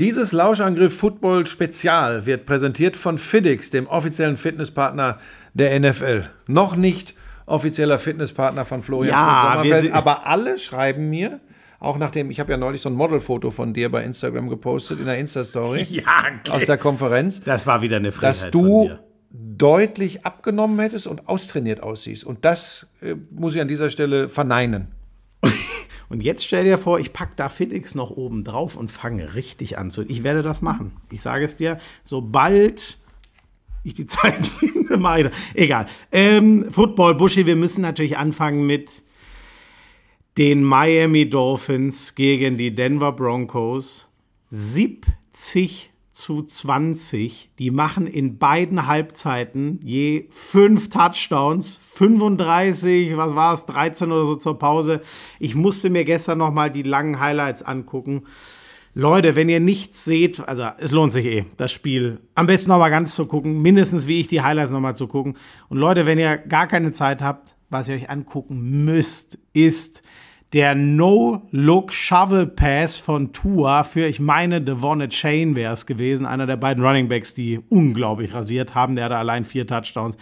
Dieses Lauschangriff Football Spezial wird präsentiert von FitX, dem offiziellen Fitnesspartner der NFL. Noch nicht offizieller Fitnesspartner von Florian Ja, Schmidt-Sommerfeld, sind- aber alle schreiben mir, auch nachdem, ich habe ja neulich so ein Modelfoto von dir bei Instagram gepostet, in der Insta-Story Ja, aus der Konferenz, das war wieder eine Frechheit dass du deutlich abgenommen hättest und austrainiert aussiehst. Und das äh, muss ich an dieser Stelle verneinen. Und jetzt stell dir vor, ich packe da FitX noch oben drauf und fange richtig an zu. Ich werde das machen. Ich sage es dir, sobald ich die Zeit finde, mache ich. Egal. Ähm, Football, Buschi, wir müssen natürlich anfangen mit den Miami Dolphins gegen die Denver Broncos. 70 zu 20. Die machen in beiden Halbzeiten je fünf Touchdowns. 35, was war es, 13 oder so zur Pause. Ich musste mir gestern noch mal die langen Highlights angucken. Leute, wenn ihr nichts seht, also es lohnt sich eh, das Spiel am besten noch mal ganz zu gucken, mindestens wie ich die Highlights noch mal zu gucken. Und Leute, wenn ihr gar keine Zeit habt, was ihr euch angucken müsst, ist der No-Look-Shovel-Pass von Tua für, ich meine, Devon Chain wäre es gewesen, einer der beiden Runningbacks, die unglaublich rasiert haben. Der hatte allein vier Touchdowns.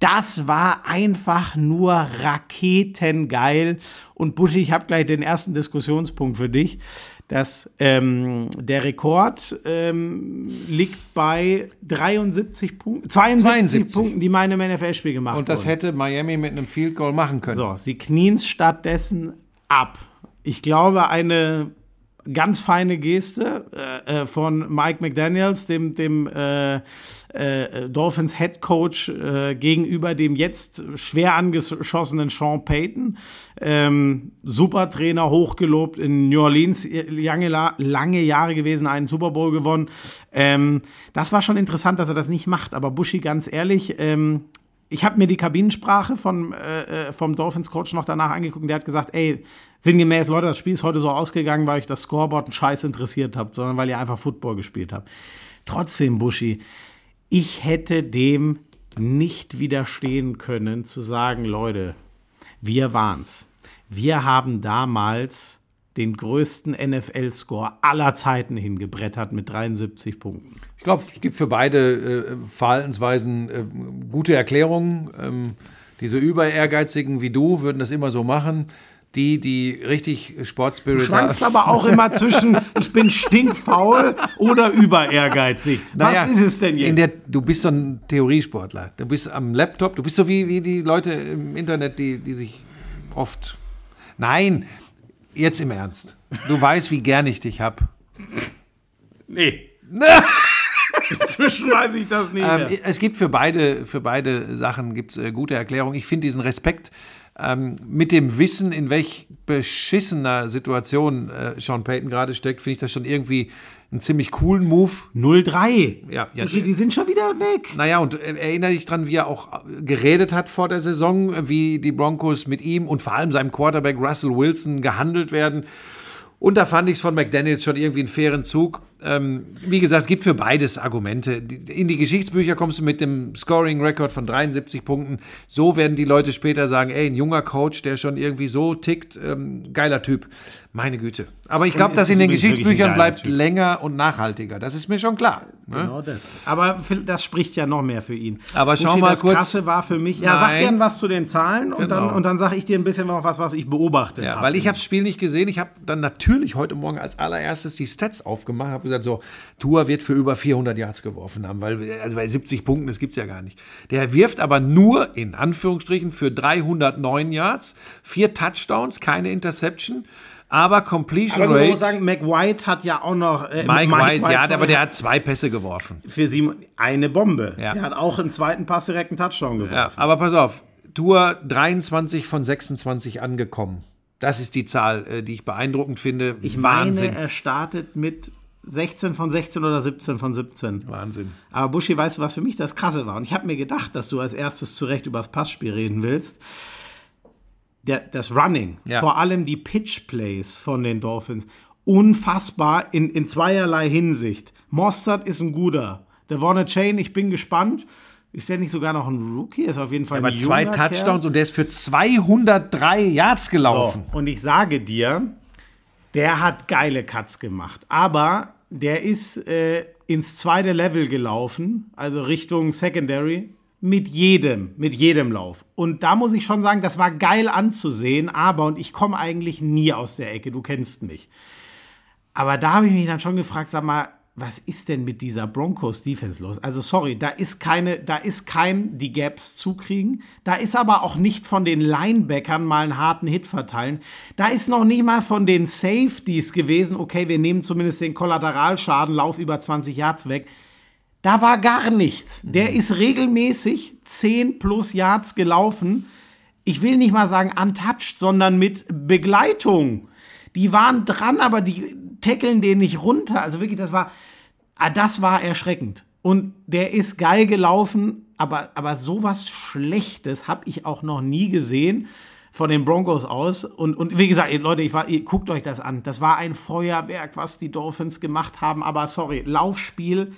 Das war einfach nur raketengeil. Und Buschi, ich habe gleich den ersten Diskussionspunkt für dich. dass ähm, der Rekord ähm, liegt bei 73 Punkten, 72, 72. Punkten, die im NFL-Spiel gemacht Und das wurden. hätte Miami mit einem Field Goal machen können. So, sie knien stattdessen ab. Ich glaube, eine ganz feine Geste äh, äh, von Mike McDaniels, dem, dem äh, äh, Dolphins Head Coach, äh, gegenüber dem jetzt schwer angeschossenen Sean Payton. Ähm, super Trainer, hochgelobt in New Orleans, lange, lange Jahre gewesen, einen Super Bowl gewonnen. Ähm, das war schon interessant, dass er das nicht macht. Aber Buschi, ganz ehrlich, ähm, ich habe mir die Kabinensprache vom, äh, vom Dolphins-Coach noch danach angeguckt. Der hat gesagt, ey, sinngemäß, Leute, das Spiel ist heute so ausgegangen, weil euch das Scoreboard einen Scheiß interessiert habt, sondern weil ihr einfach Football gespielt habt. Trotzdem, Buschi, ich hätte dem nicht widerstehen können, zu sagen, Leute, wir waren's. Wir haben damals den größten NFL-Score aller Zeiten hingebrettert mit 73 Punkten. Ich glaube, es gibt für beide äh, Verhaltensweisen äh, gute Erklärungen. Ähm, diese über ehrgeizigen wie du würden das immer so machen. Die, die richtig Sportspirit Du schwankst aber auch immer zwischen, ich bin stinkfaul oder über ehrgeizig. Was Naja, ist es denn jetzt? In der, du bist so ein Theoriesportler. Du bist am Laptop, du bist so wie, wie die Leute im Internet, die, die sich oft. Nein, jetzt im Ernst. Du weißt, wie gern ich dich hab. nee. Inzwischen weiß ich das nicht Ähm, mehr. es gibt für beide, für beide Sachen gibt's, äh, gute Erklärungen. Ich finde diesen Respekt ähm, mit dem Wissen, in welch beschissener Situation äh, Sean Payton gerade steckt, finde ich das schon irgendwie einen ziemlich coolen Move. 0-3. Ja, ja. Die sind schon wieder weg. Naja, und äh, erinnere dich dran, wie er auch geredet hat vor der Saison, wie die Broncos mit ihm und vor allem seinem Quarterback Russell Wilson gehandelt werden. Und da fand ich es von McDaniels schon irgendwie einen fairen Zug. Ähm, wie gesagt, gibt für beides Argumente. In die Geschichtsbücher kommst du mit dem Scoring-Record von 73 Punkten. So werden die Leute später sagen, ey, ein junger Coach, der schon irgendwie so tickt, ähm, geiler Typ. Meine Güte. Aber ich glaube, das in den Geschichtsbüchern bleibt Typ. länger und nachhaltiger. Das ist mir schon klar. Ne? Genau das. Aber das spricht ja noch mehr für ihn. Aber schau Buschi, mal das kurz- Krasse war für mich. Ja, sag gern was zu den Zahlen und dann, Genau. und dann sage ich dir ein bisschen noch was, was ich beobachtet Ja, habe. weil ich habe das Spiel nicht gesehen. Ich habe dann natürlich heute Morgen als allererstes die Stats aufgemacht, habe gesagt, so, Tua wird für über 400 Yards geworfen haben, weil also bei 70 Punkten, das gibt's ja gar nicht. Der wirft aber nur, in Anführungsstrichen, für 309 Yards, vier Touchdowns, keine Interception, aber Completion Aber Rate, muss sagen, Mike White hat ja auch noch. äh, Mike, White, ja, sorry, aber der hat zwei Pässe geworfen. für sie eine Bombe. Ja. Der hat auch im zweiten Pass direkt einen Touchdown geworfen. Ja, aber pass auf, Tour 23 von 26 angekommen. Das ist die Zahl, äh, die ich beeindruckend finde. Ich Wahnsinn. meine, er startet mit 16 von 16 oder 17 von 17. Wahnsinn. Aber Buschi, weißt du, was für mich das Krasse war? Und ich habe mir gedacht, dass du als erstes zu Recht über das Passspiel reden willst. Der, das Running, Ja. vor allem die Pitch-Plays von den Dolphins, unfassbar in, in zweierlei Hinsicht. Mostert ist ein guter. Der Warner Chain, ich bin gespannt. Ist der nicht sogar noch ein Rookie? Ist auf jeden Fall Aber ein zwei junger Kerl. Touchdowns und der ist für 203 Yards gelaufen. So, und ich sage dir, der hat geile Cuts gemacht. Aber der ist äh, ins zweite Level gelaufen, also Richtung Secondary, mit jedem, mit jedem Lauf. Und da muss ich schon sagen, das war geil anzusehen, aber, und ich komme eigentlich nie aus der Ecke, du kennst mich. Aber da habe ich mich dann schon gefragt, sag mal, was ist denn mit dieser Broncos Defense los? Also sorry, da ist keine, da ist kein die Gaps zukriegen, da ist aber auch nicht von den Linebackern mal einen harten Hit verteilen. Da ist noch nicht mal von den Safeties gewesen, okay, wir nehmen zumindest den Kollateralschaden, Lauf über 20 Yards weg. Da war gar nichts. Der ist regelmäßig 10 plus Yards gelaufen. Ich will nicht mal sagen untouched, sondern mit Begleitung. Die waren dran, aber die tackeln den nicht runter. Also wirklich, das war, ah, das war erschreckend. Und der ist geil gelaufen, aber, aber sowas Schlechtes habe ich auch noch nie gesehen von den Broncos aus. Und, und wie gesagt, Leute, ich war, ihr, guckt euch das an. Das war ein Feuerwerk, was die Dolphins gemacht haben. Aber sorry, Laufspiel,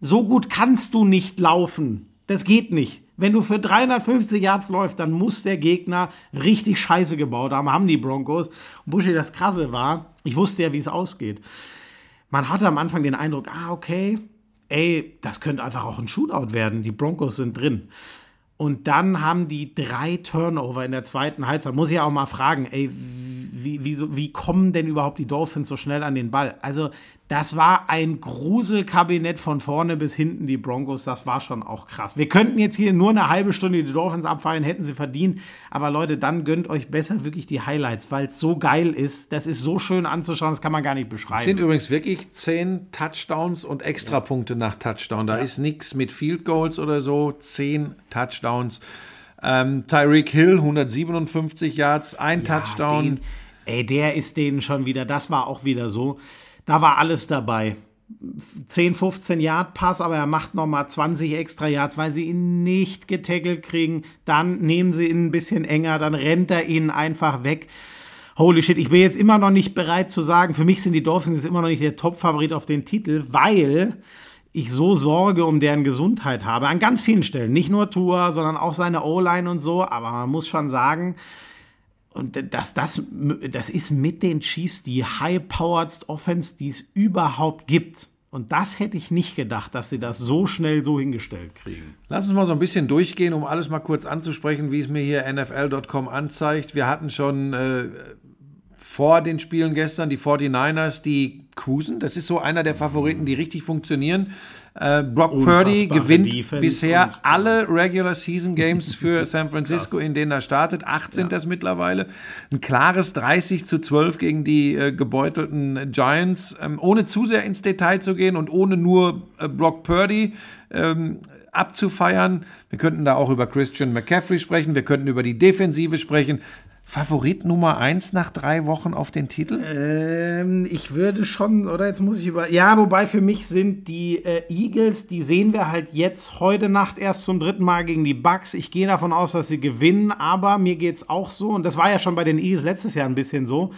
so gut kannst du nicht laufen. Das geht nicht. Wenn du für 350 Yards läufst, dann muss der Gegner richtig Scheiße gebaut haben, haben die Broncos. Und Buschi, das Krasse war, ich wusste ja, wie es ausgeht. Man hatte am Anfang den Eindruck, ah, okay, ey, das könnte einfach auch ein Shootout werden. Die Broncos sind drin. Und dann haben die drei Turnover in der zweiten Halbzeit. Muss ich ja auch mal fragen, ey, wie, wie, wie kommen denn überhaupt die Dolphins so schnell an den Ball? Also, das war ein Gruselkabinett von vorne bis hinten, die Broncos. Das war schon auch krass. Wir könnten jetzt hier nur eine halbe Stunde die Dolphins abfeiern, hätten sie verdient. Aber Leute, dann gönnt euch besser wirklich die Highlights, weil es so geil ist. Das ist so schön anzuschauen, das kann man gar nicht beschreiben. Es sind übrigens wirklich zehn Touchdowns und Extrapunkte nach Touchdown. Da ja. ist nichts mit Field Goals oder so. Zehn Touchdowns. Ähm, Tyreek Hill, 157 Yards, ein ja, Touchdown. Den, ey, der ist denen schon wieder, das war auch wieder so. Da war alles dabei. 10, 15 Yard Pass, aber er macht nochmal 20 extra Yards, weil sie ihn nicht getackelt kriegen. Dann nehmen sie ihn ein bisschen enger, dann rennt er ihnen einfach weg. Holy shit, ich bin jetzt immer noch nicht bereit zu sagen, für mich sind die Dolphins immer noch nicht der Top-Favorit auf den Titel, weil ich so Sorge um deren Gesundheit habe. An ganz vielen Stellen. Nicht nur Tour, sondern auch seine O-Line und so. Aber man muss schon sagen, und das, das, das ist mit den Chiefs die high-powered Offense, die es überhaupt gibt. Und das hätte ich nicht gedacht, dass sie das so schnell so hingestellt kriegen. Lass uns mal so ein bisschen durchgehen, um alles mal kurz anzusprechen, wie es mir hier NFL.com anzeigt. Wir hatten schon äh, vor den Spielen gestern die 49ers, die cruisen. Das ist so einer der Favoriten, die richtig funktionieren. Äh, Brock Purdy gewinnt Defense bisher alle Regular Season Games für San Francisco, in denen er startet. 18 ja. das mittlerweile. Ein klares 30 zu 12 gegen die äh, gebeutelten Giants. Ähm, ohne zu sehr ins Detail zu gehen und ohne nur äh, Brock Purdy ähm, abzufeiern. Wir könnten da auch über Christian McCaffrey sprechen. Wir könnten über die Defensive sprechen. Favorit Nummer 1 nach drei Wochen auf den Titel? Ähm, ich würde schon, oder jetzt muss ich über. Ja, wobei für mich sind die äh, Eagles, die sehen wir halt jetzt heute Nacht erst zum dritten Mal gegen die Bucks. Ich gehe davon aus, dass sie gewinnen, aber mir geht es auch so, und das war ja schon bei den Eagles letztes Jahr ein bisschen so.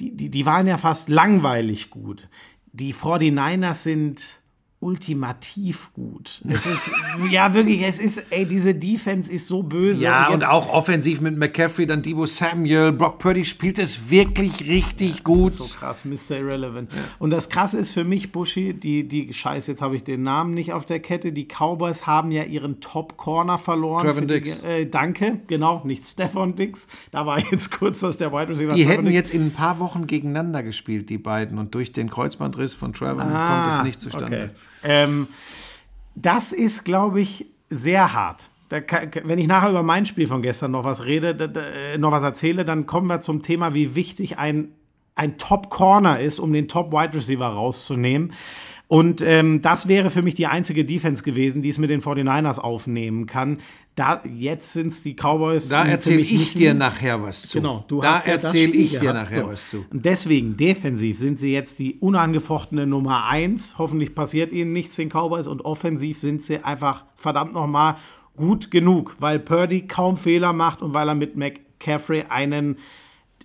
Die, die, die waren ja fast langweilig gut. Die 49ers sind ultimativ gut. Es ist, ja, wirklich, es ist, ey, diese Defense ist so böse. Ja, und, und, auch offensiv mit McCaffrey, dann Debo Samuel, Brock Purdy spielt es wirklich richtig ja, gut. so krass, Mr. Irrelevant. Ja. Und das Krasse ist für mich, Buschi, die, die, scheiße, jetzt habe ich den Namen nicht auf der Kette, die Cowboys haben ja ihren Top-Corner verloren. Trevor Dix. äh, danke, genau, nicht Stefan Dix. Da war jetzt kurz, dass der Wide Receiver Die hätten Dix. jetzt in ein paar Wochen gegeneinander gespielt, die beiden. Und durch den Kreuzbandriss von Trevor ah, kommt es nicht zustande. Okay. Ähm, das ist, glaube ich, sehr hart. Kann, wenn ich nachher über mein Spiel von gestern noch was rede, da, da, äh, noch was erzähle, dann kommen wir zum Thema, wie wichtig ein, ein Top-Corner ist, um den Top-Wide Receiver rauszunehmen. Und ähm, das wäre für mich die einzige Defense gewesen, die es mit den 49ers aufnehmen kann. Da, jetzt sind es die Cowboys. Da erzähle ich dir nachher was zu. Genau, du da hast ja erzähle ich dir nachher so. was zu. Und deswegen, defensiv sind sie jetzt die unangefochtene Nummer 1. Hoffentlich passiert ihnen nichts, den Cowboys. Und offensiv sind sie einfach verdammt nochmal gut genug, weil Purdy kaum Fehler macht und weil er mit McCaffrey einen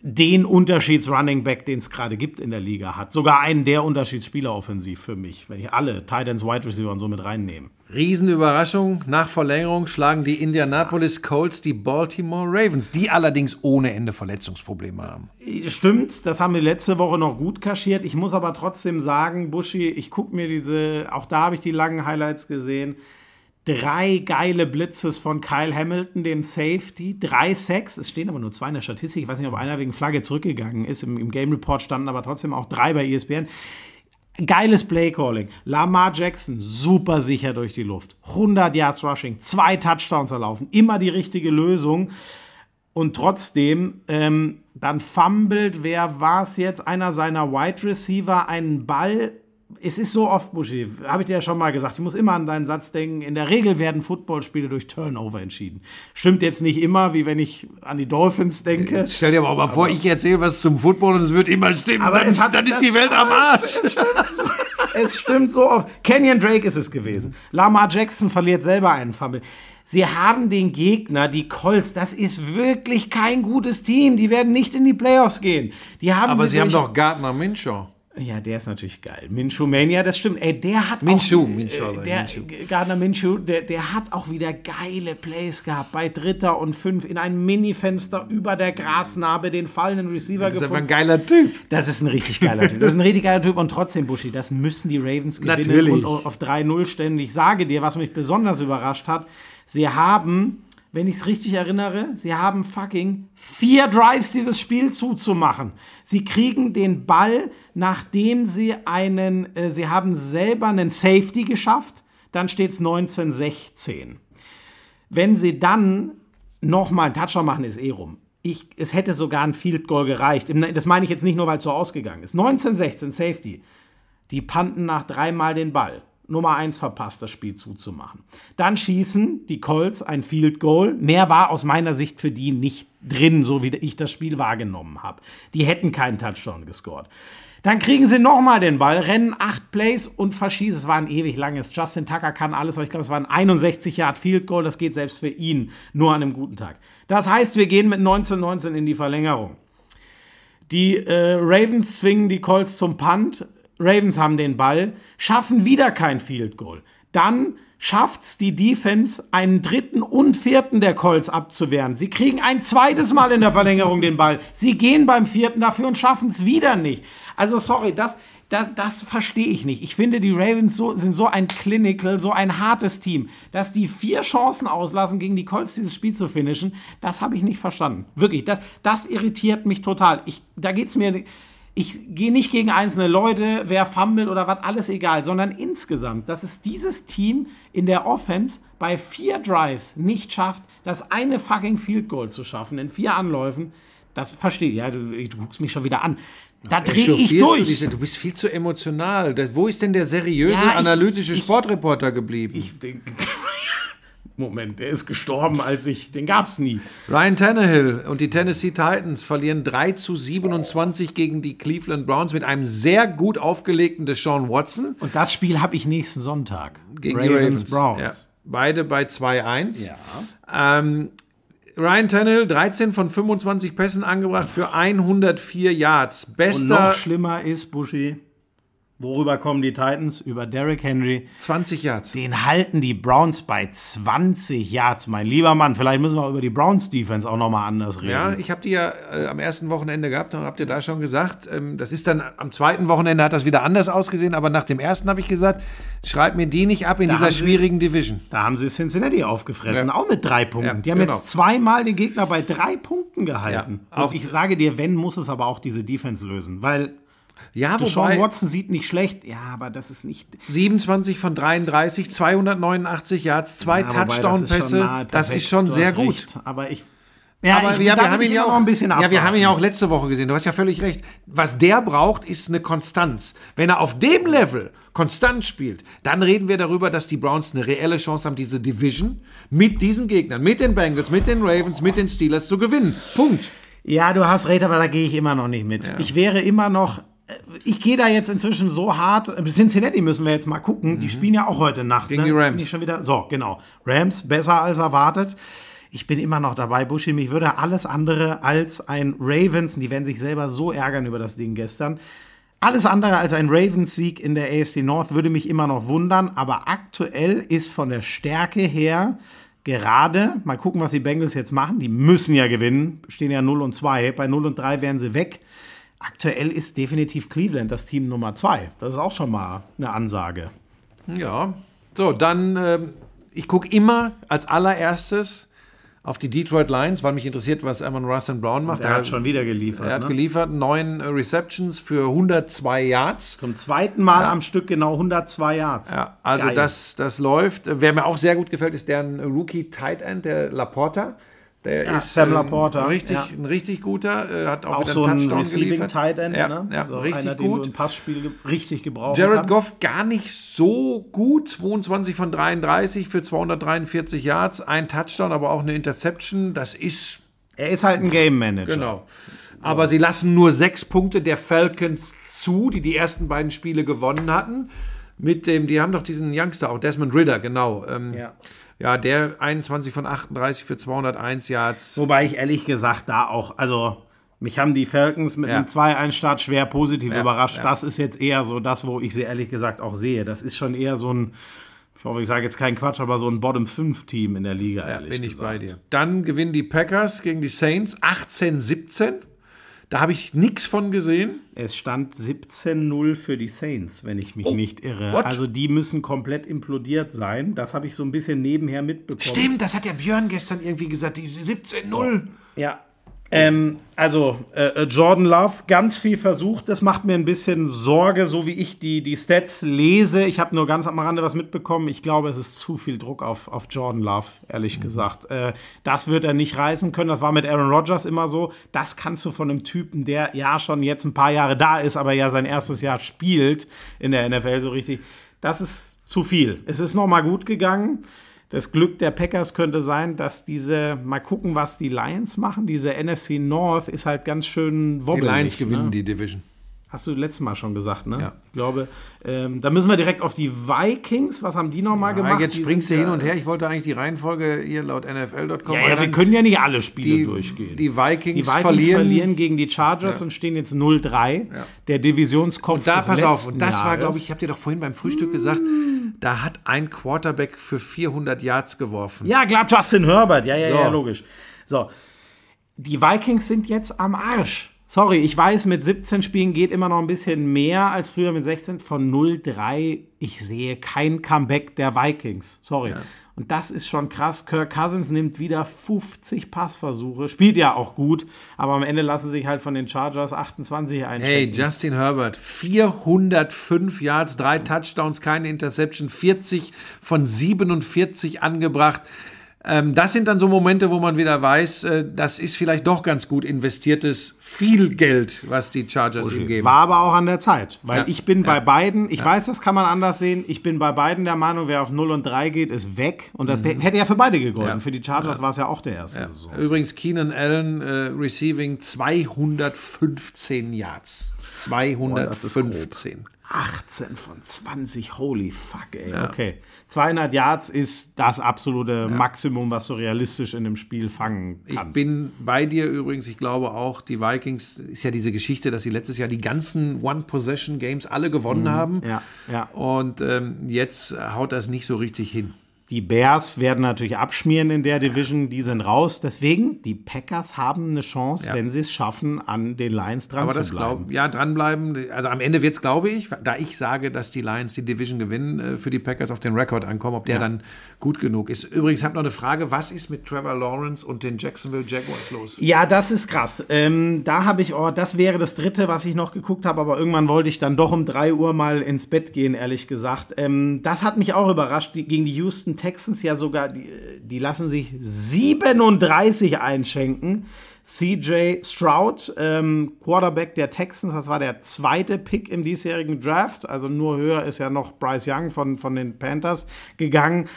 den Unterschieds-Running Back, den es gerade gibt in der Liga hat. Sogar einen der Unterschiedsspieler offensiv für mich, wenn ich alle Titans, Wide Receiver und so mit reinnehme. Riesenüberraschung. Nach Verlängerung schlagen die Indianapolis Colts die Baltimore Ravens, die allerdings ohne Ende Verletzungsprobleme haben. Stimmt, das haben wir letzte Woche noch gut kaschiert. Ich muss aber trotzdem sagen, Buschi, ich gucke mir diese, auch da habe ich die langen Highlights gesehen drei geile Blitzes von Kyle Hamilton, dem Safety, drei Sacks, es stehen aber nur zwei in der Statistik, ich weiß nicht, ob einer wegen Flagge zurückgegangen ist, im, im Game Report standen aber trotzdem auch drei bei ESPN. Geiles Playcalling. Lamar Jackson, super sicher durch die Luft. 100 Yards Rushing, zwei Touchdowns erlaufen, immer die richtige Lösung. Und trotzdem, ähm, dann fummelt, wer war es jetzt? Einer seiner Wide Receiver einen Ball es ist so oft, Buschi, habe ich dir ja schon mal gesagt, ich muss immer an deinen Satz denken, in der Regel werden Footballspiele durch Turnover entschieden. Stimmt jetzt nicht immer, wie wenn ich an die Dolphins denke. Jetzt stell dir aber auch mal vor, ich erzähle was zum Football und es wird immer stimmen. Aber dann, es hat, dann ist die Welt am Arsch. Es stimmt, so, es stimmt so oft. Kenyon Drake ist es gewesen. Lamar Jackson verliert selber einen Fumble. Sie haben den Gegner, die Colts, das ist wirklich kein gutes Team. Die werden nicht in die Playoffs gehen. Die haben aber sie, sie haben doch Gardner Minshaw. Ja, der ist natürlich geil. Minshew Mania, das stimmt. Ey, der hat Minshew, auch, Minshew, äh, der, Minshew. Gardner Minshew, der, der hat auch wieder geile Plays gehabt. Bei Dritter und Fünf in einem Mini-Fenster über der Grasnarbe den fallenden Receiver das gefunden. Das ist ein geiler Typ. Das ist ein richtig geiler Typ. Das ist ein richtig geiler Typ. Und trotzdem, Buschi, das müssen die Ravens gewinnen Natürlich. und auf 3-0 stellen. Ich sage dir, was mich besonders überrascht hat, sie haben wenn ich es richtig erinnere, sie haben fucking vier Drives, dieses Spiel zuzumachen. Sie kriegen den Ball, nachdem sie einen, äh, sie haben selber einen Safety geschafft, dann steht es 1916. Wenn sie dann nochmal einen Touchdown machen, ist eh rum. Ich, es hätte sogar ein Field Goal gereicht. Das meine ich jetzt nicht nur, weil es so ausgegangen ist. 1916 Safety. Die panten nach dreimal den Ball. Nummer 1 verpasst, das Spiel zuzumachen. Dann schießen die Colts ein Field Goal. Mehr war aus meiner Sicht für die nicht drin, so wie ich das Spiel wahrgenommen habe. Die hätten keinen Touchdown gescored. Dann kriegen sie nochmal den Ball, rennen acht Plays und verschießen. Es war ein ewig langes. Justin Tucker kann alles, aber ich glaube, es war ein 61 Yard Field Goal. Das geht selbst für ihn nur an einem guten Tag. Das heißt, wir gehen mit 19-19 in die Verlängerung. Die äh, Ravens zwingen die Colts zum Punt. Ravens haben den Ball, schaffen wieder kein Field Goal. Dann schafft's die Defense, einen dritten und vierten der Colts abzuwehren. Sie kriegen ein zweites Mal in der Verlängerung den Ball. Sie gehen beim vierten dafür und schaffen es wieder nicht. Also sorry, das, das, das verstehe ich nicht. Ich finde, die Ravens so, sind so ein clinical, so ein hartes Team, dass die vier Chancen auslassen, gegen die Colts dieses Spiel zu finishen. Das habe ich nicht verstanden. Wirklich, das, das irritiert mich total. Ich, da geht's mir ich gehe nicht gegen einzelne Leute, wer fummelt oder was, alles egal, sondern insgesamt, dass es dieses Team in der Offense bei vier Drives nicht schafft, das eine fucking Field Goal zu schaffen in vier Anläufen, das verstehe ich. Ja, du, du guckst mich schon wieder an. Da drehe ich durch. Du, du, bist viel zu emotional. wo ist denn der seriöse, ja, ich, analytische ich, Sportreporter geblieben? Ich denke. Moment, der ist gestorben, als ich, den gab's nie. Ryan Tannehill und die Tennessee Titans verlieren 3 zu 27 gegen die Cleveland Browns mit einem sehr gut aufgelegten Deshaun Watson. Und das Spiel habe ich nächsten Sonntag. Gegen Ravens, die Ravens Browns. Ja. Beide bei 2-1. Ja. Ähm, Ryan Tannehill, 13 von 25 Pässen angebracht für 104 Yards. Bester. Und noch schlimmer ist, Buschi, Worüber kommen die Titans? Über Derrick Henry. 20 Yards. Den halten die Browns bei 20 Yards, mein lieber Mann. Vielleicht müssen wir über die Browns Defense auch nochmal anders reden. Ja, ich habe die ja äh, am ersten Wochenende gehabt und habt ihr da schon gesagt, ähm, das ist dann am zweiten Wochenende hat das wieder anders ausgesehen, aber nach dem ersten habe ich gesagt, schreib mir die nicht ab in da dieser schwierigen sie, Division. Da haben sie Cincinnati aufgefressen, ja. auch mit drei Punkten. Ja, die haben genau. jetzt zweimal den Gegner bei drei Punkten gehalten. Ja, auch ich sage dir, wenn, muss es aber auch diese Defense lösen, weil ja, Deshaun Watson sieht nicht schlecht. Ja, aber das ist nicht. 27 von 33, 289 Yards, zwei ja, Touchdown-Pässe. Das ist schon sehr gut. Recht. Aber ich. Ja, aber ich, ja, wir haben ihn ja auch ein bisschen Ja, wir haben ihn ja auch letzte Woche gesehen. Du hast ja völlig recht. Was der braucht, ist eine Konstanz. Wenn er auf dem Level konstant spielt, dann reden wir darüber, dass die Browns eine reelle Chance haben, diese Division mit diesen Gegnern, mit den Bengals, mit den Ravens, mit den Steelers zu gewinnen. Punkt. Ja, du hast recht, aber da gehe ich immer noch nicht mit. Ja. Ich wäre immer noch ich gehe da jetzt inzwischen so hart. Cincinnati müssen wir jetzt mal gucken. Mhm. Die spielen ja auch heute Nacht. Gegen ne? die Rams. Schon wieder, so, genau. Rams besser als erwartet. ich bin immer noch dabei, Buschi. Mich würde alles andere als ein Ravens, die werden sich selber so ärgern über das Ding gestern. Alles andere als ein Ravens-Sieg in der AFC North würde mich immer noch wundern, aber aktuell ist von der Stärke her gerade, mal gucken, was die Bengals jetzt machen. Die müssen ja gewinnen, stehen ja 0 und 2. Bei 0 und 3 wären sie weg. Aktuell ist definitiv Cleveland das Team Nummer 2. Das ist auch schon mal eine Ansage. Ja, so, dann, äh, ich gucke immer als allererstes auf die Detroit Lions, weil mich interessiert, was Amon Russell Brown macht. Er hat schon wieder geliefert. Er hat ne? geliefert, neun äh, Receptions für 102 Yards. Zum zweiten Mal ja. am Stück genau 102 Yards. Ja, also das, das läuft. Wer mir auch sehr gut gefällt, ist deren Rookie Tight End, der Laporta. Der ja, ist Sam Laporta. Ein richtig, ja. ein richtig guter, äh, hat auch, auch so einen ein Receiving Tight End, ja, ne? ja, also richtig einer, gut. Den Passspiel ge richtig gebrauchen Jared kannst. Goff gar nicht so gut, 22 von 33 für 243 Yards, ein Touchdown, aber auch eine Interception. Das ist er ist halt ein Game Manager. Genau. Aber ja. sie lassen nur sechs Punkte der Falcons zu, die die ersten beiden Spiele gewonnen hatten. Mit dem, die haben doch diesen Youngster auch, Desmond Ritter, genau. Ähm, ja. Ja, der 21 von 38 für 201 Yards. Wobei ich ehrlich gesagt da auch, also mich haben die Falcons mit Ja. einem 2-1-Start schwer positiv Ja, überrascht. ja. Das ist jetzt eher so das, wo ich sie ehrlich gesagt auch sehe. Das ist schon eher so ein, ich hoffe, ich sage jetzt keinen Quatsch, aber so ein Bottom-5-Team in der Liga, Ja, ehrlich bin ich gesagt. bei dir. Dann gewinnen die Packers gegen die Saints 18-17. Da habe ich nichts von gesehen. Es stand 17-0 für die Saints, wenn ich mich nicht irre. Oh, what? Also die müssen komplett implodiert sein. Das habe ich so ein bisschen nebenher mitbekommen. Stimmt, das hat der Björn gestern irgendwie gesagt, die 17-0. Ja. Ähm, also, äh, äh, Jordan Love, ganz viel versucht. Das macht mir ein bisschen Sorge, so wie ich die, die Stats lese. Ich habe nur ganz am Rande was mitbekommen. Ich glaube, es ist zu viel Druck auf, auf Jordan Love, ehrlich gesagt. Äh, das wird er nicht reißen können. Das war mit Aaron Rodgers immer so. Das kannst du von einem Typen, der ja schon jetzt ein paar Jahre da ist, aber ja sein erstes Jahr spielt in der NFL so richtig. Das ist zu viel. Es ist noch mal gut gegangen. Das Glück der Packers könnte sein, dass diese, mal gucken, was die Lions machen. Diese NFC North ist halt ganz schön Die wobbelig. Lions gewinnen ne? die Division. Hast du letztes Mal schon gesagt, ne? Ja. Ich glaube, ähm, da müssen wir direkt auf die Vikings. Was haben die nochmal Ja, gemacht? jetzt Die springst du hin ja- und her. Ich wollte eigentlich die Reihenfolge hier laut NFL.com. Ja, ja, wir können ja nicht alle Spiele die, durchgehen. die Vikings, Die Vikings verlieren. verlieren, gegen die Chargers und stehen jetzt 0-3. Der Divisionskopf Da des pass auf, letzten und das war, Jahres. glaube ich, ich habe dir doch vorhin beim Frühstück gesagt, da hat ein Quarterback für 400 Yards geworfen. Ja, klar, Justin Herbert. Ja, ja, So. ja, logisch. So, die Vikings sind jetzt am Arsch. Sorry, ich weiß, mit 17 Spielen geht immer noch ein bisschen mehr als früher mit 16. Von 0-3, ich sehe kein Comeback der Vikings. Sorry. Und das ist schon krass. Kirk Cousins nimmt wieder 50 Passversuche, spielt ja auch gut, aber am Ende lassen sich halt von den Chargers 28 Hey, einschränken. Justin Herbert, 405 Yards, drei Touchdowns, keine Interception, 40 von 47 angebracht. Ähm, das sind dann so Momente, wo man wieder weiß, äh, das ist vielleicht doch ganz gut investiertes viel Geld, was die Chargers ihm geben. War aber auch an der Zeit, weil Ja. ich bin Ja. bei beiden, ich weiß, das kann man anders sehen, ich bin bei beiden der Meinung, wer auf 0 und 3 geht, ist weg. Und das wär- hätte ja für beide gegolten. Mhm. Ja. Für die Chargers war es ja auch der erste Saison. Übrigens, Keenan Allen äh, receiving 215 Yards. das ist 215. 18 von 20, holy fuck, ey. Okay. 200 Yards ist das absolute Maximum, was du realistisch in einem Spiel fangen Ich kannst. bin bei dir übrigens. Ich glaube auch, die Vikings ist ja diese Geschichte, dass sie letztes Jahr die ganzen One-Possession-Games alle gewonnen haben. Mhm. ja, ja. Und ähm, jetzt haut das nicht so richtig hin. Die Bears werden natürlich abschmieren in der Division, die sind raus. Deswegen, die Packers haben eine Chance, Ja. wenn sie es schaffen, an den Lions dran Aber zu das bleiben. glaub, ja, dranbleiben. Also am Ende wird es, glaube ich, da ich sage, dass die Lions die Division gewinnen, äh, für die Packers auf den Rekord ankommen, ob der dann gut genug ist. Übrigens, ich habe noch eine Frage: Was ist mit Trevor Lawrence und den Jacksonville Jaguars los? Ja, das ist krass. Ähm, da habe ich, oh, das wäre das dritte, was ich noch geguckt habe, aber irgendwann wollte ich dann doch um 3 Uhr mal ins Bett gehen, ehrlich gesagt. Ähm, das hat mich auch überrascht. Die, gegen die Houston Texans ja sogar, die, die lassen sich 37 einschenken. CJ Stroud, ähm, Quarterback der Texans, das war der zweite Pick im diesjährigen Draft. Also nur höher ist ja noch Bryce Young von, von den Panthers gegangen.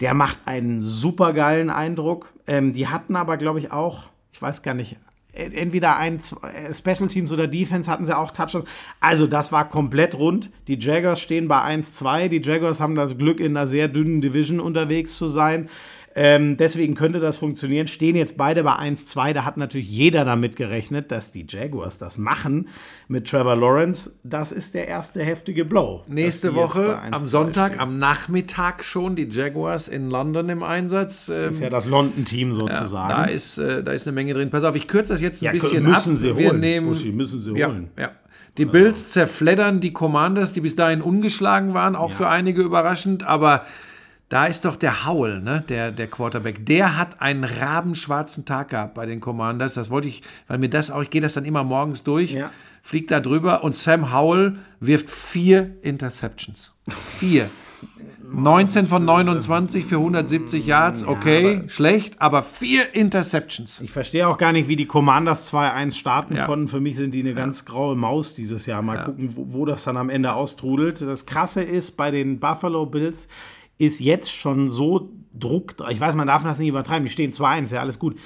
Der macht einen supergeilen Eindruck. Ähm, die hatten aber, glaube ich, auch, ich weiß gar nicht, entweder ein äh, Special Teams oder Defense hatten sie auch Touchdowns. Also das war komplett rund. Die Jaguars stehen bei 1-2. Die Jaguars haben das Glück, in einer sehr dünnen Division unterwegs zu sein. Ähm, deswegen könnte das funktionieren. Stehen jetzt beide bei 1-2. Da hat natürlich jeder damit gerechnet, dass die Jaguars das machen mit Trevor Lawrence. Das ist der erste heftige Blow. Nächste Woche am Sonntag, stehen. am Nachmittag schon die Jaguars in London im Einsatz. Das ist ja das London-Team sozusagen. Ja, da, ist, äh, da ist eine Menge drin. Pass auf, ich kürze das jetzt ein ja, bisschen müssen ab. Sie Wir holen. nehmen, Buschi, müssen Sie holen. Ja, ja. Die Bills zerfleddern die Commanders, die bis dahin ungeschlagen waren, auch ja. für einige überraschend, aber da ist doch der Howell, ne, der, der Quarterback, der hat einen rabenschwarzen Tag gehabt bei den Commanders. Das wollte ich, weil mir das auch, ich gehe das dann immer morgens durch, ja. fliegt da drüber und Sam Howell wirft vier Interceptions. Vier. 19 von 29 für 170 Yards, okay, ja, schlecht, aber vier Interceptions. Ich verstehe auch gar nicht, wie die Commanders 2-1 starten ja. konnten. Für mich sind die eine ja. ganz graue Maus dieses Jahr. Mal gucken, wo, wo, das dann am Ende austrudelt. Das Krasse ist, bei den Buffalo Bills ist jetzt schon so Druck, ich weiß, man darf das nicht übertreiben, die stehen 2-1, ja, alles gut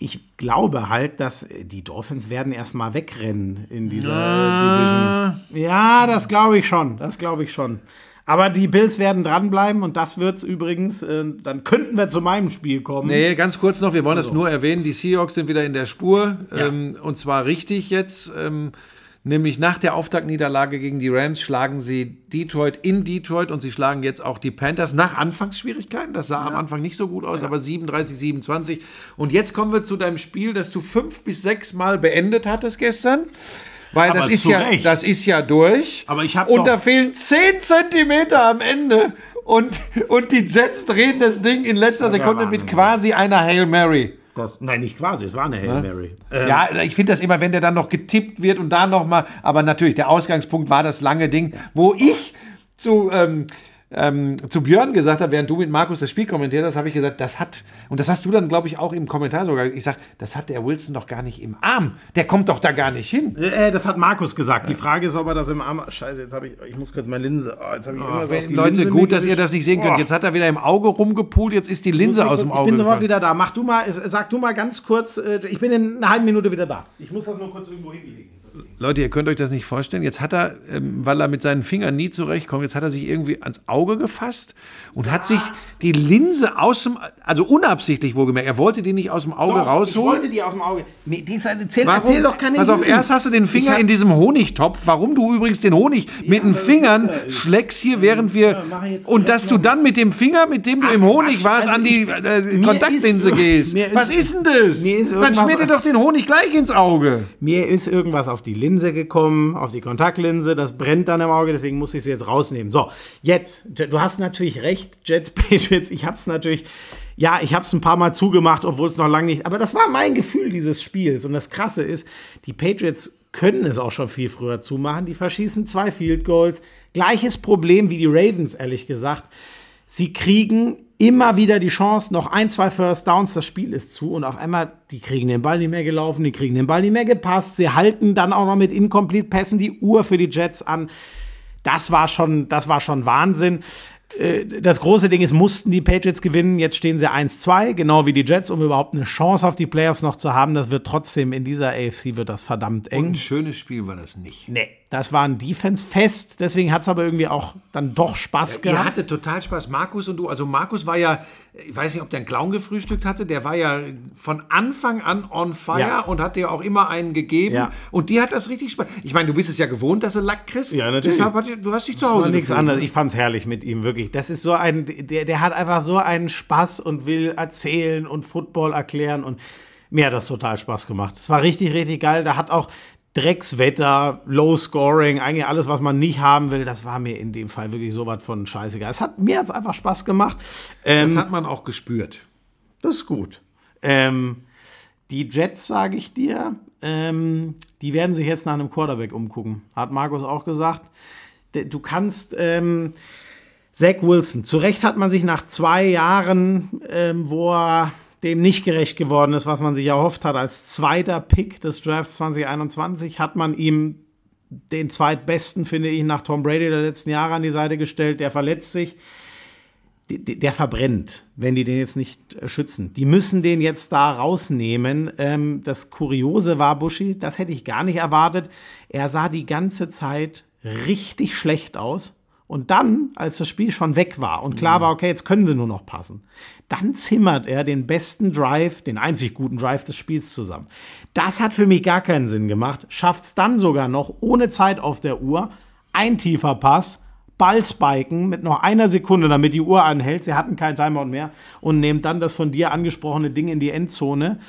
ich glaube halt, dass die Dolphins werden erstmal wegrennen in dieser ja. Division. Ja, das glaube ich schon. Das glaube ich schon. Aber die Bills werden dranbleiben und das wird es übrigens. Äh, dann könnten wir zu meinem Spiel kommen. Nee, ganz kurz noch, wir wollen also. das nur erwähnen. Die Seahawks sind wieder in der Spur. Ja. Ähm, und zwar richtig jetzt. Ähm, nämlich nach der Auftaktniederlage gegen die Rams schlagen sie Detroit in Detroit und sie schlagen jetzt auch die Panthers nach Anfangsschwierigkeiten. Das sah ja. am Anfang nicht so gut aus, ja. aber 37, 27. Und jetzt kommen wir zu deinem Spiel, das du fünf bis sechs Mal beendet hattest gestern. Weil das ist, ja, das ist ja durch. Aber ich Und da fehlen 10 Zentimeter am Ende. Und, und die Jets drehen das Ding in letzter Sekunde mit quasi einer Hail Mary. Das, nein, nicht quasi, es war eine Hail Mary. Ähm, ja, ich finde das immer, wenn der dann noch getippt wird und da nochmal, aber natürlich, der Ausgangspunkt war das lange Ding, wo ich zu, ähm, ähm, zu Björn gesagt habe, während du mit Markus das Spiel kommentiert hast, habe ich gesagt, das hat, und das hast du dann, glaube ich, auch im Kommentar sogar, ich sage, das hat der Wilson doch gar nicht im Arm. Der kommt doch da gar nicht hin. Äh, äh das hat Markus gesagt. Die Frage ist, ob er das im Arm. Scheiße, jetzt habe ich, ich muss kurz meine Linse. Oh, jetzt habe ich oh, wenn, Leute, Linse gut, dass ihr das nicht sehen könnt. Jetzt hat er wieder im Auge rumgepult, jetzt ist die Linse aus dem Auge. Ich bin sofort wieder da. Mach du mal, sag du mal ganz kurz, äh, ich bin in einer halben Minute wieder da. Ich muss das nur kurz irgendwo hinlegen. Leute, ihr könnt euch das nicht vorstellen. Jetzt hat er, ähm, weil er mit seinen Fingern nie zurechtkommt, jetzt hat er sich irgendwie ans Auge gefasst und ja. hat sich die Linse aus dem, also unabsichtlich wohlgemerkt, er wollte die nicht aus dem Auge doch, rausholen. Ich wollte die aus dem Auge. Nee, die, erzähl, warum? erzähl doch keine Pass auf, erst hast du den Finger in diesem Honigtopf. Warum du übrigens den Honig ja, mit den Fingern schlägst hier, während wir. Ja, und dass du dann mit dem Finger, mit dem du Ach, im Honig warst, also an die äh, Kontaktlinse ist, gehst. Was ist denn das? Dann schmiert dir doch den Honig gleich ins Auge. Mir ist irgendwas auf die Linse gekommen, auf die Kontaktlinse. Das brennt dann im Auge, deswegen muss ich sie jetzt rausnehmen. So, jetzt, du hast natürlich recht, Jets Patriots. Ich habe es natürlich ja, ich habe es ein paar Mal zugemacht, obwohl es noch lange nicht. Aber das war mein Gefühl dieses Spiels. Und das Krasse ist, die Patriots können es auch schon viel früher zumachen. Die verschießen zwei Field Goals. Gleiches Problem wie die Ravens, ehrlich gesagt. Sie kriegen immer wieder die Chance, noch ein, zwei First Downs, das Spiel ist zu und auf einmal, die kriegen den Ball nicht mehr gelaufen, die kriegen den Ball nicht mehr gepasst, sie halten dann auch noch mit Incomplete Pässen die Uhr für die Jets an. Das war schon, das war schon Wahnsinn. Äh, das große Ding ist, mussten die Patriots gewinnen. Jetzt stehen sie 1-2, genau wie die Jets, um überhaupt eine Chance auf die Playoffs noch zu haben. Das wird trotzdem in dieser AFC wird das verdammt eng. Und ein schönes Spiel war das nicht. Nee, das war ein Defense-Fest, deswegen hat es aber irgendwie auch dann doch Spaß ja, gehabt. Ihr hatte total Spaß, Markus und du. Also Markus war ja, ich weiß nicht, ob der einen Clown gefrühstückt hatte, der war ja von Anfang an on fire ja. und hat dir auch immer einen gegeben. Ja. Und die hat das richtig Spaß. Ich meine, du bist es ja gewohnt, dass du Lack kriegst. Ja, natürlich. Deshalb hat, du hast dich zu Hause. Nichts anderes. Ich fand es herrlich mit ihm, wirklich. Das ist so ein, der, der hat einfach so einen Spaß und will erzählen und Football erklären und mir hat das total Spaß gemacht. Es war richtig, richtig geil. Da hat auch Dreckswetter, Low Scoring, eigentlich alles, was man nicht haben will, das war mir in dem Fall wirklich so was von scheißegal. Es hat mir hat's einfach Spaß gemacht. Ähm, das hat man auch gespürt. Das ist gut. Ähm, die Jets, sage ich dir, ähm, die werden sich jetzt nach einem Quarterback umgucken. Hat Markus auch gesagt. Du kannst ähm, Zach Wilson, zu Recht hat man sich nach zwei Jahren, ähm, wo er dem nicht gerecht geworden ist, was man sich erhofft hat. Als zweiter Pick des Drafts 2021 hat man ihm den zweitbesten, finde ich, nach Tom Brady der letzten Jahre an die Seite gestellt. Der verletzt sich. Der verbrennt, wenn die den jetzt nicht äh, schützen. Die müssen den jetzt da rausnehmen. Ähm, das Kuriose war, Buschi, das hätte ich gar nicht erwartet. Er sah die ganze Zeit richtig schlecht aus Und dann, als das Spiel schon weg war und klar war, okay, jetzt können sie nur noch passen, dann zimmert er den besten Drive, den einzig guten Drive des Spiels zusammen. Das hat für mich gar keinen Sinn gemacht. Schafft es dann sogar noch ohne Zeit auf der Uhr, ein tiefer Pass, Ball spiken mit noch einer Sekunde, damit die Uhr anhält. Sie hatten keinen Timeout mehr und nehmen dann das von dir angesprochene Ding in die Endzone.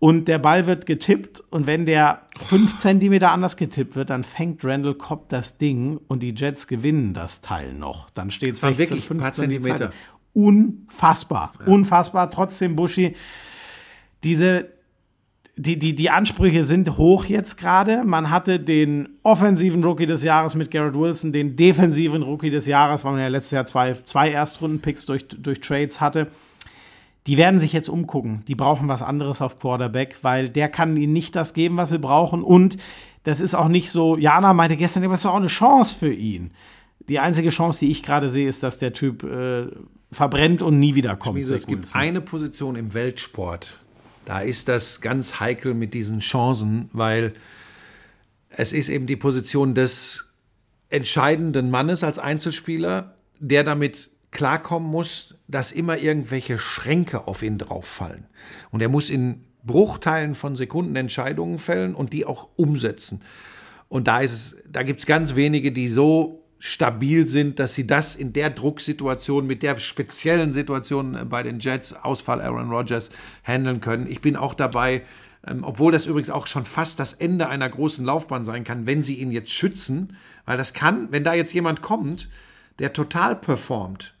Und der Ball wird getippt und wenn der fünf Zentimeter anders getippt wird, dann fängt Randall Cobb das Ding und die Jets gewinnen das Teil noch. Dann steht es 16, wirklich ein paar 15 die Zentimeter. Unfassbar, unfassbar. Trotzdem, Buschi, diese, die, die, die Ansprüche sind hoch jetzt gerade. Man hatte den offensiven Rookie des Jahres mit Garrett Wilson, den defensiven Rookie des Jahres, weil man ja letztes Jahr zwei, zwei Erstrunden-Picks durch, durch Trades hatte. Die werden sich jetzt umgucken. Die brauchen was anderes auf Quarterback, weil der kann ihnen nicht das geben, was sie brauchen. Und das ist auch nicht so, Jana meinte gestern, das ist auch eine Chance für ihn. Die einzige Chance, die ich gerade sehe, ist, dass der Typ äh, verbrennt und nie wiederkommt. Schmiese, es gibt Wilson. eine Position im Weltsport, da ist das ganz heikel mit diesen Chancen, weil es ist eben die Position des entscheidenden Mannes als Einzelspieler, der damit klarkommen muss, dass immer irgendwelche Schränke auf ihn drauffallen. Und er muss in Bruchteilen von Sekunden Entscheidungen fällen und die auch umsetzen. Und da ist es, da gibt es ganz wenige, die so stabil sind, dass sie das in der Drucksituation, mit der speziellen Situation äh, bei den Jets, Ausfall Aaron Rodgers, handeln können. Ich bin auch dabei, ähm, obwohl das übrigens auch schon fast das Ende einer großen Laufbahn sein kann, wenn sie ihn jetzt schützen, weil das kann, wenn da jetzt jemand kommt, der total performt,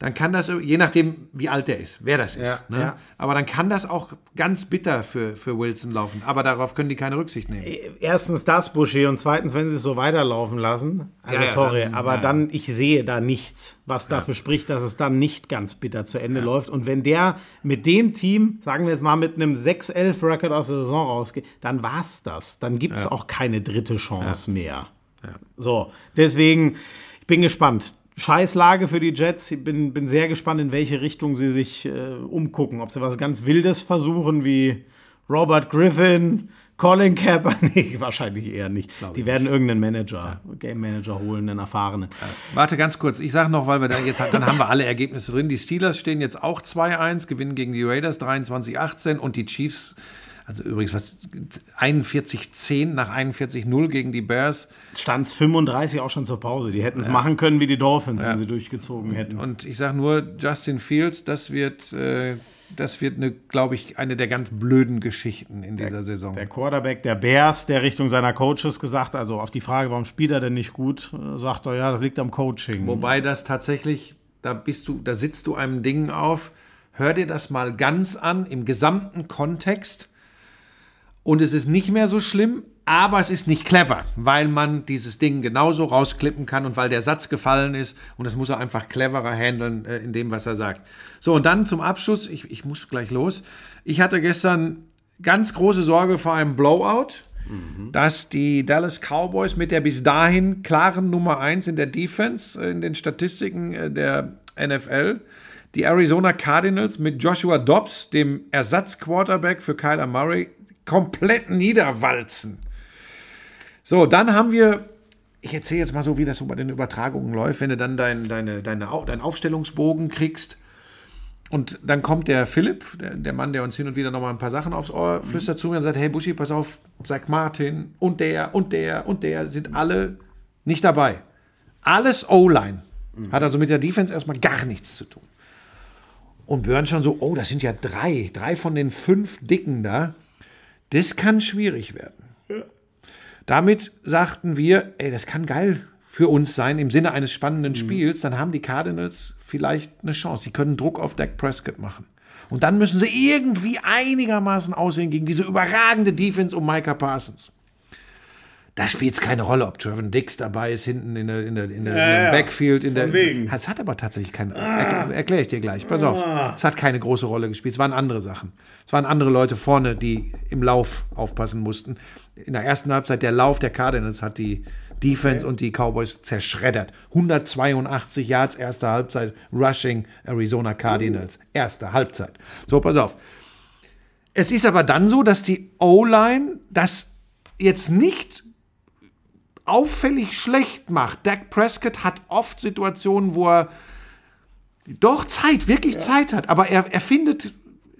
dann kann das, je nachdem, wie alt der ist, wer das ist. Ja, ne? ja. Aber dann kann das auch ganz bitter für, für Wilson laufen. Aber darauf können die keine Rücksicht nehmen. Erstens das, Buschi, und zweitens, wenn sie es so weiterlaufen lassen. Also Ja, sorry, dann- aber dann, ich sehe da nichts, was dafür spricht, dass es dann nicht ganz bitter zu Ende läuft. Und wenn der mit dem Team, sagen wir jetzt mal, mit einem 6-11-Record aus der Saison rausgeht, dann war's das. Dann gibt es auch keine dritte Chance mehr. So, deswegen, ich bin gespannt. Scheiß Lage für die Jets. Ich bin, bin sehr gespannt, in welche Richtung sie sich äh, umgucken. Ob sie was ganz Wildes versuchen, wie Robert Griffin, Colin Kaepernick. Wahrscheinlich eher nicht. Die werden irgendeinen Manager, Game Manager holen, einen erfahrenen. Warte ganz kurz. Ich sage noch, weil wir da jetzt dann haben wir alle Ergebnisse drin. Die Steelers stehen jetzt auch 2-1, gewinnen gegen die Raiders 23-18 und die Chiefs, also übrigens was 41-10 nach 41-0 gegen die Bears. Stand 35 auch schon zur Pause. Die hätten es machen können wie die Dolphins, wenn sie durchgezogen hätten. Und ich sage nur, Justin Fields, das wird, äh, das wird eine, glaube ich, eine der ganz blöden Geschichten in dieser Saison. Der Quarterback der Bears, der Richtung seiner Coaches gesagt, also auf die Frage, warum spielt er denn nicht gut, äh, sagt er, ja, das liegt am Coaching. Wobei das tatsächlich, da bist du, da sitzt du einem Ding auf. Hör dir das mal ganz an im gesamten Kontext. Und es ist nicht mehr so schlimm, aber es ist nicht clever, weil man dieses Ding genauso rausklippen kann und weil der Satz gefallen ist. Und das muss er einfach cleverer handeln äh, in dem, was er sagt. So, und dann zum Abschluss, ich, ich muss gleich los. Ich hatte gestern ganz große Sorge vor einem Blowout dass die Dallas Cowboys mit der bis dahin klaren Nummer 1 in der Defense, äh, in den Statistiken äh, der NFL, die Arizona Cardinals mit Joshua Dobbs, dem Ersatzquarterback für Kyler Murray, komplett niederwalzen. So, dann haben wir, ich erzähle jetzt mal so, wie das so bei den Übertragungen läuft, wenn du dann dein, deine, deine, deinen Aufstellungsbogen kriegst. Und dann kommt der Philipp, der, der Mann, der uns hin und wieder nochmal ein paar Sachen aufs Ohr flüstert zu mir und sagt, hey Buschi, pass auf, Zach Martin und der und der und der sind alle nicht dabei. Alles O-Line. Hat also mit der Defense erstmal gar nichts zu tun. Und Björn schon so, oh, das sind ja drei, drei von den fünf Dicken da. Das kann schwierig werden. Damit sagten wir, ey, das kann geil für uns sein im Sinne eines spannenden Spiels. Dann haben die Cardinals vielleicht eine Chance. Sie können Druck auf Dak Prescott machen. Und dann müssen sie irgendwie einigermaßen aussehen gegen diese überragende Defense um Micah Parsons. Da spielt es keine Rolle, ob Trevor Dix dabei ist, hinten in der, in der, in der Ja, Backfield. In der, wegen. Es hat aber tatsächlich keine. Erkläre erklär ich dir gleich. Pass auf. Es hat keine große Rolle gespielt. Es waren andere Sachen. Es waren andere Leute vorne, die im Lauf aufpassen mussten. In der ersten Halbzeit der Lauf der Cardinals hat die Defense und die Cowboys zerschreddert. 182 Yards, erste Halbzeit, Rushing Arizona Cardinals. Erste Halbzeit. So, pass auf. Es ist aber dann so, dass die O-Line das jetzt nicht auffällig schlecht macht. Dak Prescott hat oft Situationen, wo er doch Zeit, wirklich Zeit hat, aber er, er findet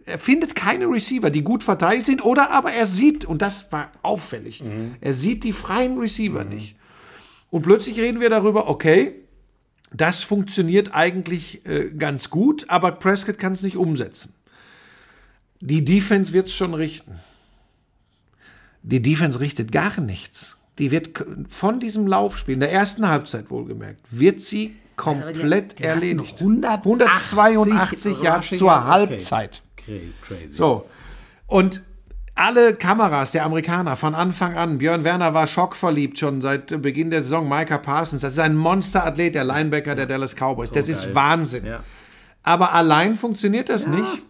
er findet keine Receiver, die gut verteilt sind, oder aber er sieht, und das war auffällig, er sieht die freien Receiver nicht. Und plötzlich reden wir darüber, okay, das funktioniert eigentlich äh, ganz gut, aber Prescott kann es nicht umsetzen. Die Defense wird es schon richten. Die Defense richtet gar nichts. Die wird von diesem Laufspiel, in der ersten Halbzeit wohlgemerkt, wird sie komplett die hatten erledigt. 180 182 Yards zur okay. Halbzeit. Crazy. So. Und alle Kameras der Amerikaner von Anfang an, Björn Werner war schockverliebt schon seit Beginn der Saison, Micah Parsons, das ist ein Monsterathlet, der Linebacker der Dallas Cowboys. das ist geil. Wahnsinn. Ja. Aber allein funktioniert das nicht.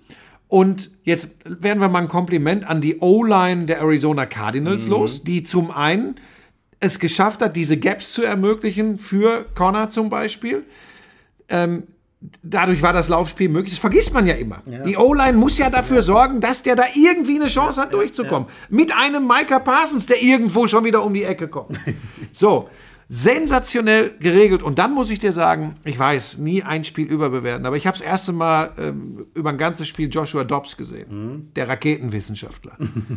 Und jetzt werden wir mal ein Kompliment an die O-Line der Arizona Cardinals los, die zum einen es geschafft hat, diese Gaps zu ermöglichen für Connor zum Beispiel. Ähm, dadurch war das Laufspiel möglich. Das vergisst man ja immer. Die O-Line muss ja dafür sorgen, dass der da irgendwie eine Chance hat, durchzukommen. Mit einem Micah Parsons, der irgendwo schon wieder um die Ecke kommt. so, sensationell geregelt. Und dann muss ich dir sagen, ich weiß, nie ein Spiel überbewerten, aber ich habe das erste Mal ähm, über ein ganzes Spiel Joshua Dobbs gesehen, der Raketenwissenschaftler.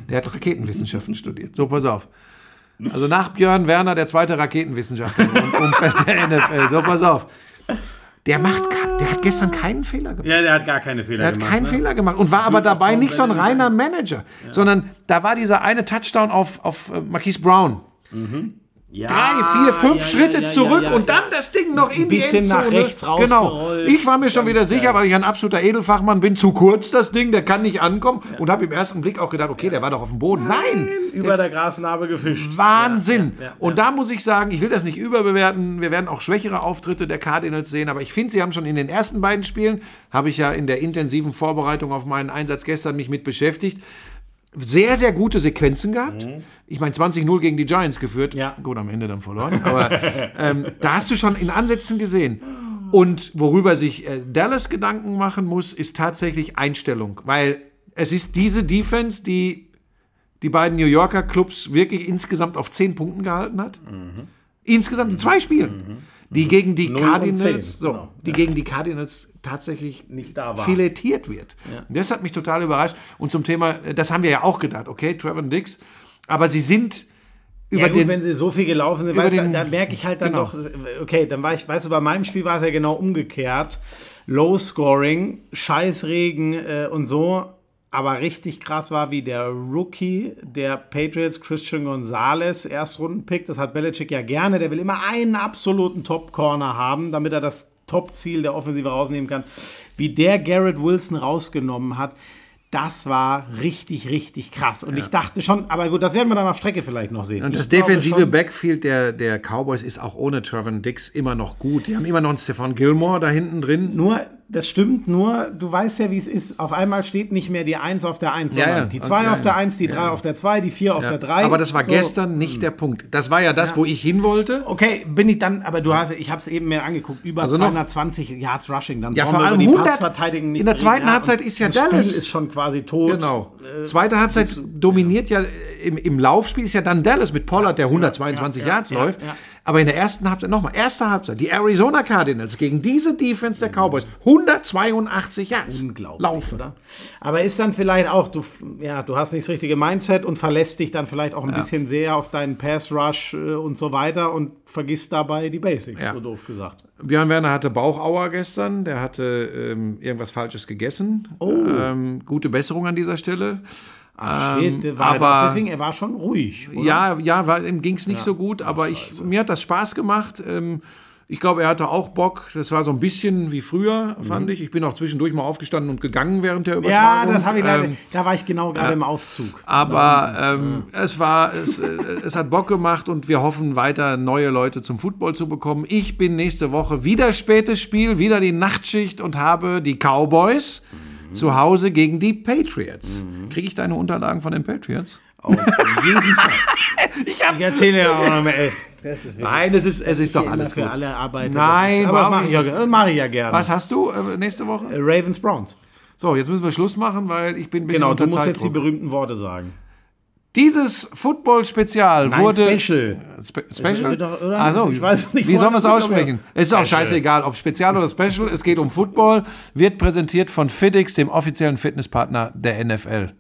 der hat Raketenwissenschaften studiert. So, pass auf. Also nach Björn Werner der zweite Raketenwissenschaftler im Umfeld der NFL. So, pass auf. Der, macht, der hat gestern keinen Fehler gemacht. Ja, der hat gar keine Fehler Er hat gemacht. keinen ne? Fehler gemacht und war aber dabei nicht so ein reiner Manager, sondern da war dieser eine Touchdown auf, auf äh, Marquise Brown. Ja, Drei, vier, fünf ja, Schritte ja, zurück und dann das Ding noch in bisschen die nach Endzone. rechts Genau. rausgerollt. Ich war mir schon wieder sicher, geil. weil ich ein absoluter Edelfachmann bin, zu kurz das Ding, der kann nicht ankommen und habe im ersten Blick auch gedacht, okay, der war doch auf dem Boden. Nein, Über der Grasnarbe gefischt. Wahnsinn. Und da muss ich sagen, ich will das nicht überbewerten. Wir werden auch schwächere Auftritte der Cardinals sehen, aber ich finde, sie haben schon in den ersten beiden Spielen, habe ich ja in der intensiven Vorbereitung auf meinen Einsatz gestern mich mit beschäftigt, sehr, sehr gute Sequenzen gehabt. Ich meine, 20-0 gegen die Giants geführt. Ja. Gut, am Ende dann verloren. Aber ähm, da hast du schon in Ansätzen gesehen. Und worüber sich äh, Dallas Gedanken machen muss, ist tatsächlich Einstellung. Weil es ist diese Defense, die die beiden New Yorker Clubs wirklich insgesamt auf 10 Punkten gehalten hat. Insgesamt in zwei Spielen. Die gegen die Cardinals, zehn, so, genau. die gegen die Cardinals tatsächlich Nicht da war. filetiert wird. Und Das hat mich total überrascht. Und zum Thema, äh, das haben wir ja auch gedacht, okay, Trevor Dix, aber sie sind über ja, gut, den wenn sie so viel gelaufen sind, du, den- dann, dann merke ich halt dann genau. doch, okay, dann war ich, weißt du, bei meinem Spiel war es ja genau umgekehrt. Low Scoring, Scheißregen äh, und so. Aber richtig krass war, wie der Rookie der Patriots, Christian Gonzalez, Erstrundenpick, das hat Belichick ja gerne, der will immer einen absoluten Top-Corner haben, damit er das Top-Ziel der Offensive rausnehmen kann. Wie der Garrett Wilson rausgenommen hat, das war richtig, richtig krass. Und ich dachte schon, aber gut, das werden wir dann auf Strecke vielleicht noch sehen. Und Ich das defensive schon- Backfield der, der Cowboys ist auch ohne Trevor Dix immer noch gut. Die haben immer noch einen Stefan Gilmore da hinten drin. Nur, das stimmt, nur du weißt ja, wie es ist. Auf einmal steht nicht mehr die 1 auf der 1, Ja, sondern ja. die 2 Ja, auf der ja. 1, die 3 auf der 2, die 4 auf der 3. Aber das war So. gestern nicht der Punkt. Das war ja das, wo ich hin wollte. Okay, bin ich dann, aber du hast, ich habe es eben mehr angeguckt, über Also noch- 220 Yards Rushing. Dann Ja, vor allem die 100 Passverteidigung nicht in der reden. zweiten Ja, Halbzeit ist ja das Dallas. Spiel ist schon quasi tot. Genau. Zweite Halbzeit dominiert ja im, im Laufspiel ist ja dann Dallas mit Pollard, der 122 ja, Yards ja, läuft. Ja. Aber in der ersten Halbzeit, nochmal, erste Halbzeit, die Arizona Cardinals gegen diese Defense der Cowboys, 182 Yards. Unglaublich, Laufen. oder? Aber ist dann vielleicht auch, du, ja, du hast nicht das richtige Mindset und verlässt dich dann vielleicht auch ein bisschen sehr auf deinen Pass Rush äh, und so weiter und vergisst dabei die Basics, Ja. so doof gesagt. Björn Werner hatte Bauchauer gestern, der hatte ähm, irgendwas Falsches gegessen. Oh. Ähm, gute Besserung an dieser Stelle. Shit, Ähm, aber- deswegen, er war schon ruhig. Oder? Ja, ja, war, ihm ging es nicht so gut, aber ich, mir hat das Spaß gemacht. Ähm, ich glaube, er hatte auch Bock. Das war so ein bisschen wie früher, fand ich. Ich bin auch zwischendurch mal aufgestanden und gegangen während der Ja, Übertragung. das habe ich leider. Ähm, da war ich genau gerade im Aufzug. aber ähm, es war, es, äh, es hat Bock gemacht und wir hoffen weiter neue Leute zum Football zu bekommen. Ich bin nächste Woche wieder spätes Spiel, wieder die Nachtschicht und habe die Cowboys zu Hause gegen die Patriots. Kriege ich deine Unterlagen von den Patriots? Auf jeden Fall. ich, erzähle ja auch noch mal. Ey, das ist wirklich Nein, es ist, es ist doch alles für gut. alle Arbeiter. Nein, das ist, aber mache ich, ja, mach ich ja gerne. Was hast du äh, nächste Woche? Äh, Ravens Browns. So, jetzt müssen wir Schluss machen, weil ich bin ein bisschen Genau, unter du musst jetzt die Zeitdruck. berühmten Worte sagen. Dieses Football-Spezial wurde. Special. Spe Special? Also, Ich weiß es nicht, wie sollen wir es aussprechen? Es ist auch Special. scheißegal, ob Spezial oder Special. Es geht um Football. Wird präsentiert von FitX, dem offiziellen Fitnesspartner der NFL.